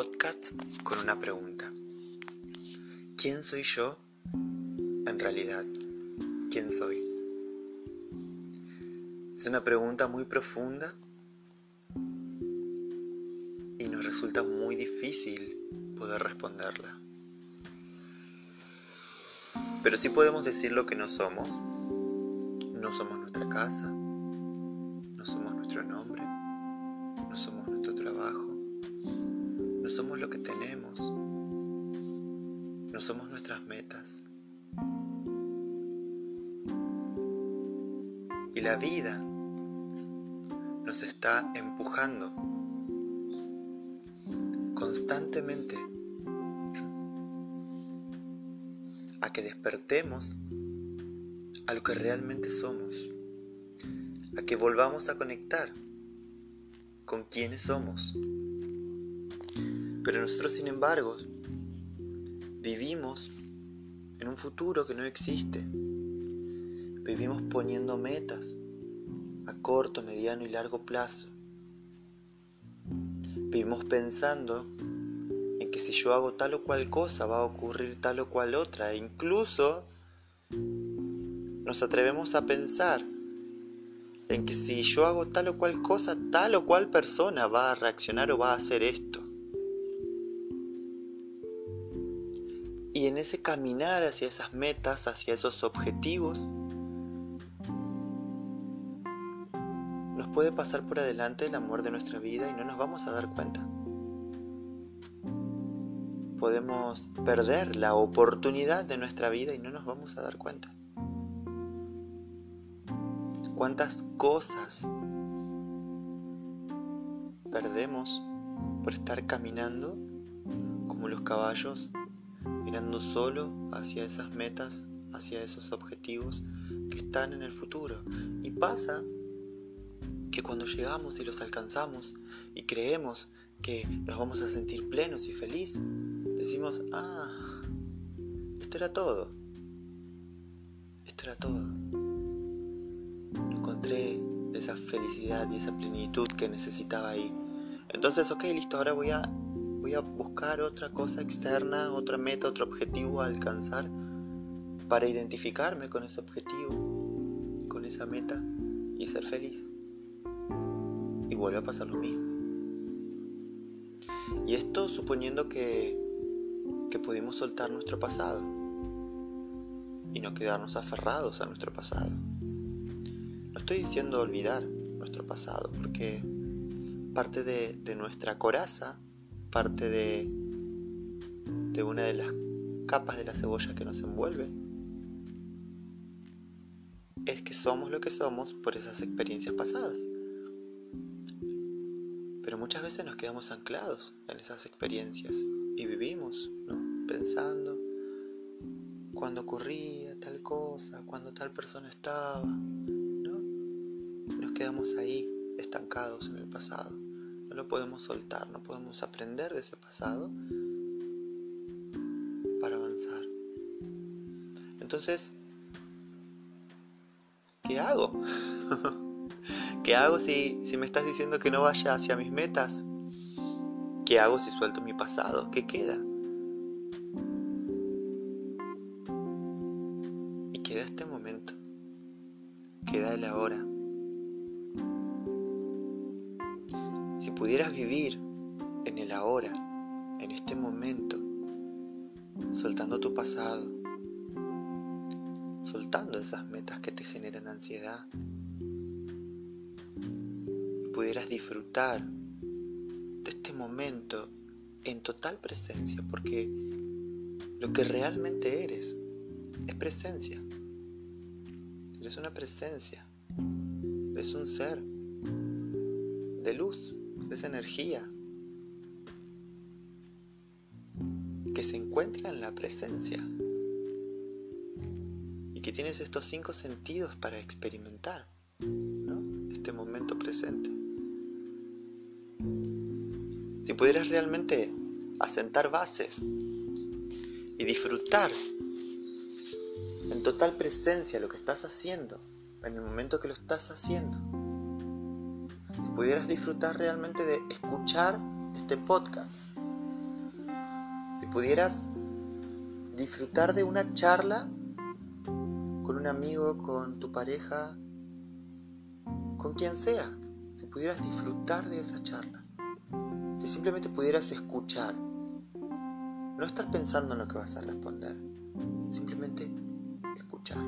podcast con una pregunta. ¿Quién soy yo en realidad? ¿Quién soy? Es una pregunta muy profunda y nos resulta muy difícil poder responderla. Pero sí podemos decir lo que no somos. No somos nuestra casa, no somos nuestro nombre, no somos nuestro no somos lo que tenemos, no somos nuestras metas. Y la vida nos está empujando constantemente a que despertemos a lo que realmente somos, a que volvamos a conectar con quienes somos. Pero nosotros, sin embargo, vivimos en un futuro que no existe. Vivimos poniendo metas a corto, mediano y largo plazo. Vivimos pensando en que si yo hago tal o cual cosa va a ocurrir tal o cual otra. E incluso nos atrevemos a pensar en que si yo hago tal o cual cosa, tal o cual persona va a reaccionar o va a hacer esto. En ese caminar hacia esas metas, hacia esos objetivos, nos puede pasar por adelante el amor de nuestra vida y no nos vamos a dar cuenta. Podemos perder la oportunidad de nuestra vida y no nos vamos a dar cuenta. ¿Cuántas cosas perdemos por estar caminando como los caballos mirando solo hacia esas metas, hacia esos objetivos que están en el futuro. Y pasa que cuando llegamos y los alcanzamos y creemos que nos vamos a sentir plenos y felices, decimos, ah, esto era todo. Esto era todo. Encontré esa felicidad y esa plenitud que necesitaba ahí. Entonces, ok, listo, ahora voy a voy a buscar otra cosa externa, otra meta, otro objetivo a alcanzar para identificarme con ese objetivo, con esa meta y ser feliz. Y vuelve a pasar lo mismo. Y esto suponiendo que, que pudimos soltar nuestro pasado y no quedarnos aferrados a nuestro pasado. No estoy diciendo olvidar nuestro pasado, porque parte de, de nuestra coraza parte de, de una de las capas de la cebolla que nos envuelve, es que somos lo que somos por esas experiencias pasadas. Pero muchas veces nos quedamos anclados en esas experiencias y vivimos pensando cuando ocurría tal cosa, cuando tal persona estaba. ¿no? Nos quedamos ahí estancados en el pasado lo podemos soltar, no podemos aprender de ese pasado para avanzar. Entonces, ¿qué hago? ¿Qué hago si, si me estás diciendo que no vaya hacia mis metas? ¿Qué hago si suelto mi pasado? ¿Qué queda? Y queda este momento. Queda el ahora. Pasado, soltando esas metas que te generan ansiedad, y pudieras disfrutar de este momento en total presencia, porque lo que realmente eres es presencia. Eres una presencia, eres un ser de luz esa energía que se encuentra en la presencia y que tienes estos cinco sentidos para experimentar este momento presente. Si pudieras realmente asentar bases y disfrutar en total presencia lo que estás haciendo, en el momento que lo estás haciendo, si pudieras disfrutar realmente de escuchar este podcast Si pudieras disfrutar de una charla con un amigo, con tu pareja, con quien sea, si pudieras disfrutar de esa charla, si simplemente pudieras escuchar, no estar pensando en lo que vas a responder, simplemente escuchar.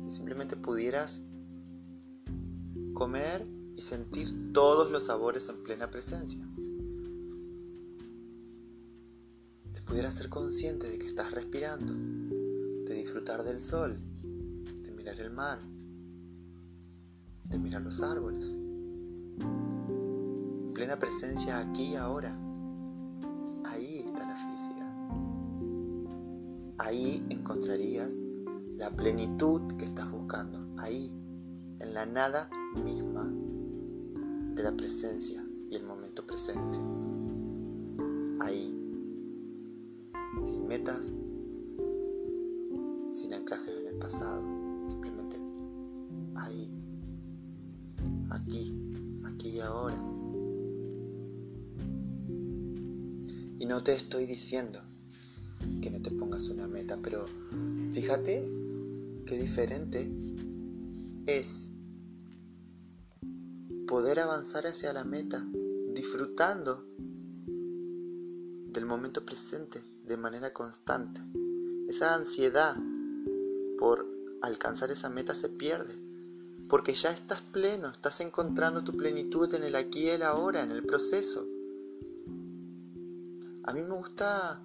Si simplemente pudieras comer y sentir todos los sabores en plena presencia. Pudieras ser consciente de que estás respirando, de disfrutar del sol, de mirar el mar, de mirar los árboles. En plena presencia aquí y ahora. Ahí encontrarías la plenitud que estás buscando, ahí, en la nada misma de la presencia y el momento presente. No te estoy diciendo que no te pongas una meta, pero fíjate qué diferente es poder avanzar hacia la meta disfrutando del momento presente de manera constante. Esa ansiedad por alcanzar esa meta se pierde, porque ya estás pleno, estás encontrando tu plenitud en el aquí y el ahora, en el proceso. A mí me gusta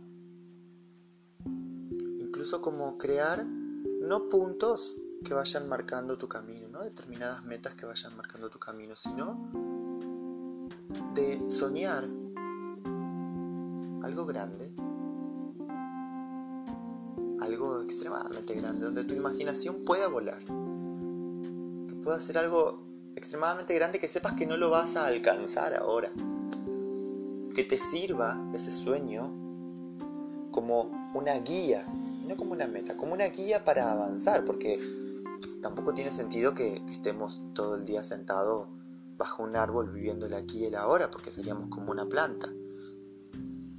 incluso como crear no puntos que vayan marcando tu camino, no determinadas metas que vayan marcando tu camino, sino de soñar algo grande, algo extremadamente grande, donde tu imaginación pueda volar, que pueda ser algo extremadamente grande que sepas que no lo vas a alcanzar ahora, que te sirva ese sueño como una guía no como una meta, como una guía para avanzar, porque tampoco tiene sentido que, estemos todo el día sentados bajo un árbol viviendo el aquí y el ahora, porque seríamos como una planta.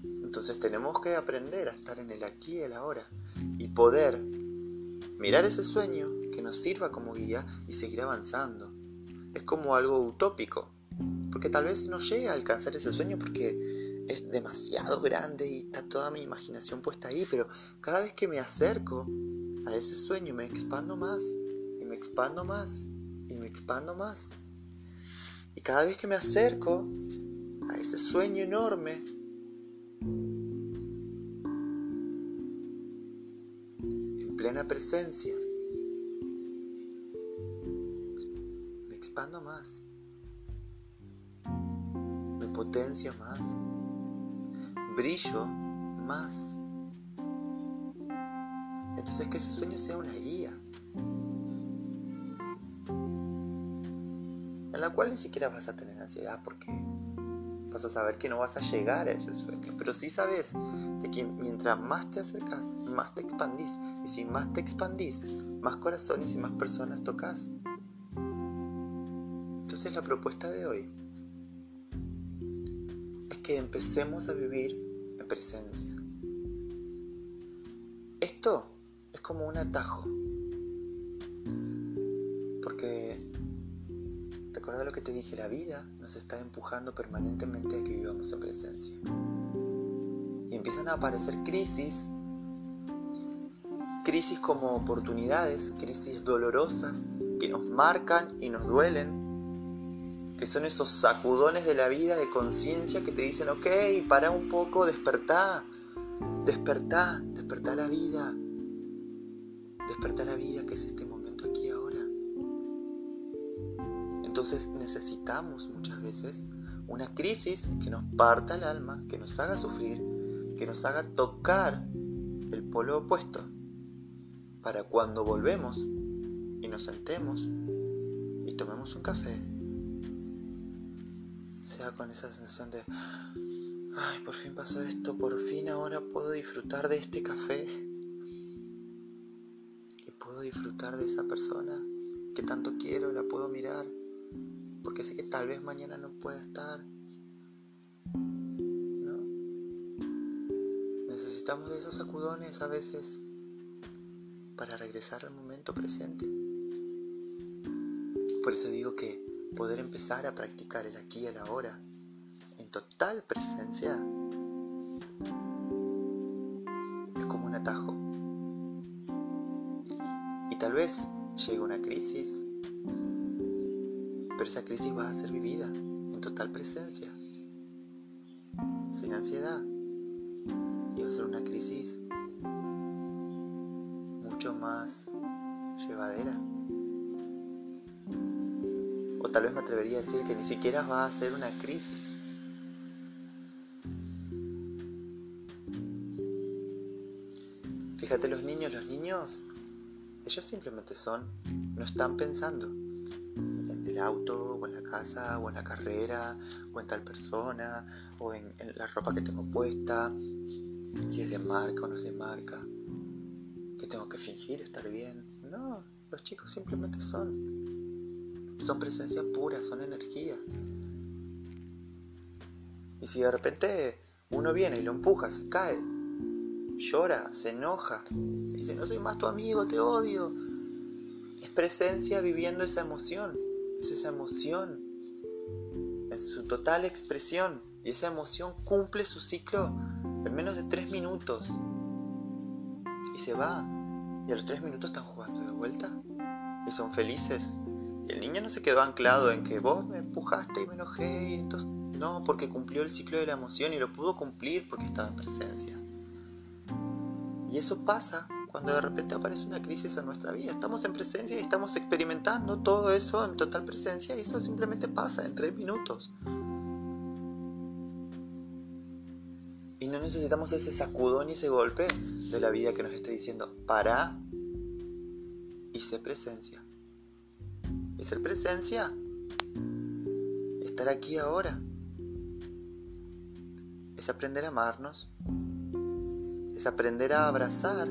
Entonces tenemos que aprender a estar en el aquí y el ahora y poder mirar ese sueño que nos sirva como guía y seguir avanzando. Es como algo utópico, porque tal vez no llegue a alcanzar ese sueño porque es demasiado grande y está toda mi imaginación puesta ahí, pero cada vez que me acerco a ese sueño me expando más y me expando más y me expando más. Y cada vez que me acerco a ese sueño enorme, en plena presencia, me expando más, me potencio más brillo más. Entonces que ese sueño sea una guía. En la cual ni siquiera vas a tener ansiedad porque vas a saber que no vas a llegar a ese sueño. Pero sí sabes de que mientras más te acercas, más te expandís. Y si más te expandís, más corazones y más personas tocas. Entonces la propuesta de hoy empecemos a vivir presencia. Esto es como un atajo. Porque, recuerda lo que te dije, la vida nos está empujando permanentemente a que vivamos en presencia. Y empiezan a aparecer crisis, crisis como oportunidades, crisis dolorosas que nos marcan y nos duelen que son esos sacudones de la vida de conciencia que te dicen, ok, para un poco, despertá, despertá, despertá la vida, despertá la vida que es este momento aquí ahora. Entonces necesitamos muchas veces una crisis que nos parta el alma, que nos haga sufrir, que nos haga tocar el polo opuesto, para cuando volvemos y nos sentemos y tomemos un café sea con esa sensación de, ay, por fin pasó esto, por fin ahora puedo disfrutar de este café y puedo disfrutar de esa persona que tanto quiero, la puedo mirar, porque sé que tal vez mañana no pueda estar. ¿No? necesitamos de esos sacudones a veces para regresar al momento presente. Por eso digo que poder empezar a practicar el aquí y el ahora en total presencia es como un atajo. Y tal vez llegue una crisis, pero esa crisis va a ser vivida en total presencia, sin ansiedad. Y va a ser una crisis mucho más llevadera. Tal vez me atrevería a decir que ni siquiera va a ser una crisis. Fíjate los niños, los niños, ellos simplemente son, no están pensando en el auto, o en la casa, o en la carrera, o en tal persona, o en, en la ropa que tengo puesta, si es de marca o no es de marca, que tengo que fingir estar bien. No, los chicos simplemente son. Son presencia pura, son energía. Y si de repente uno viene y lo empuja, se cae, llora, se enoja, dice, no soy más tu amigo, te odio. Es presencia viviendo esa emoción, es esa emoción en su total expresión. Y esa emoción cumple su ciclo en menos de tres minutos. Y se va. Y a los tres minutos están jugando de vuelta. Y son felices. Y el niño no se quedó anclado en que vos me empujaste y me enojé. Y entonces... No, porque cumplió el ciclo de la emoción y lo pudo cumplir porque estaba en presencia. Y eso pasa cuando de repente aparece una crisis en nuestra vida. Estamos en presencia y estamos experimentando todo eso en total presencia y eso simplemente pasa en tres minutos. Y no necesitamos ese sacudón y ese golpe de la vida que nos esté diciendo, para y sé presencia. Y ser presencia, estar aquí ahora, es aprender a amarnos, es aprender a abrazar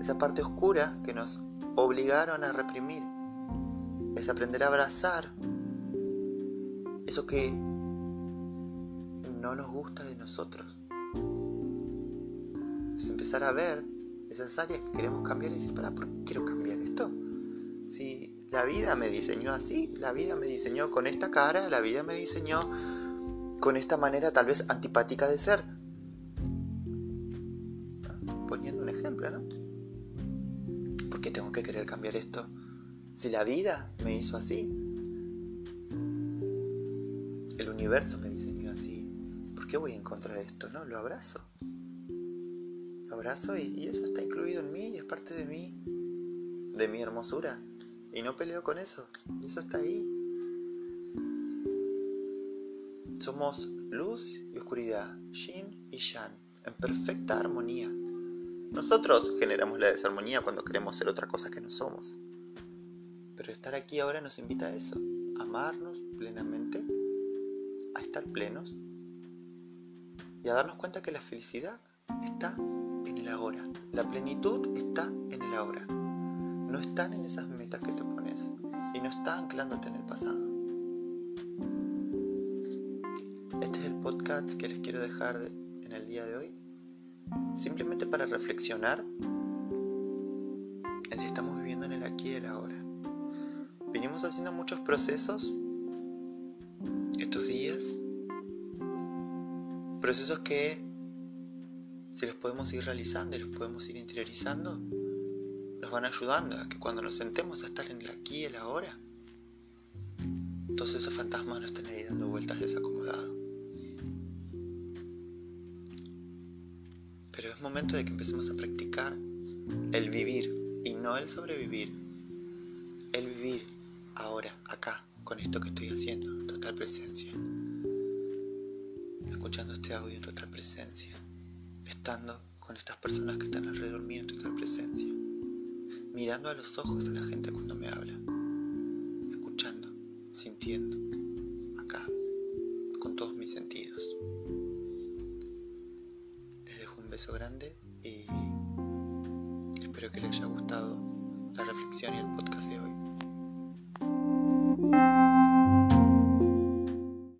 esa parte oscura que nos obligaron a reprimir, es aprender a abrazar eso que no nos gusta de nosotros, es empezar a ver esas áreas que queremos cambiar y decir, para, ¿por quiero cambiar la vida me diseñó así, la vida me diseñó con esta cara, la vida me diseñó con esta manera tal vez antipática de ser. Poniendo un ejemplo, ¿no? ¿Por qué tengo que querer cambiar esto? Si la vida me hizo así, el universo me diseñó así, ¿por qué voy en contra de esto? No, lo abrazo. Lo abrazo y, y eso está incluido en mí y es parte de mí, de mi hermosura. Y no peleo con eso. Eso está ahí. Somos luz y oscuridad, yin y yang, en perfecta armonía. Nosotros generamos la desarmonía cuando queremos ser otra cosa que no somos. Pero estar aquí ahora nos invita a eso, a amarnos plenamente, a estar plenos y a darnos cuenta que la felicidad está en el ahora. La plenitud está en el ahora. No están en esas metas que te pones y no está anclándote en el pasado. que les quiero dejar en el día de hoy, simplemente para reflexionar en si estamos viviendo en el aquí y el ahora. Venimos haciendo muchos procesos estos días, procesos que si los podemos ir realizando y los podemos ir interiorizando, nos van ayudando a que cuando nos sentemos a estar en el aquí y el ahora, todos esos fantasmas no estén ahí dando vueltas desacomodados. Pero es momento de que empecemos a practicar el vivir y no el sobrevivir. El vivir ahora, acá, con esto que estoy haciendo, en total presencia. Escuchando este audio en total presencia. Estando con estas personas que están alrededor mío en total presencia. Mirando a los ojos a la gente cuando me habla. Escuchando, sintiendo,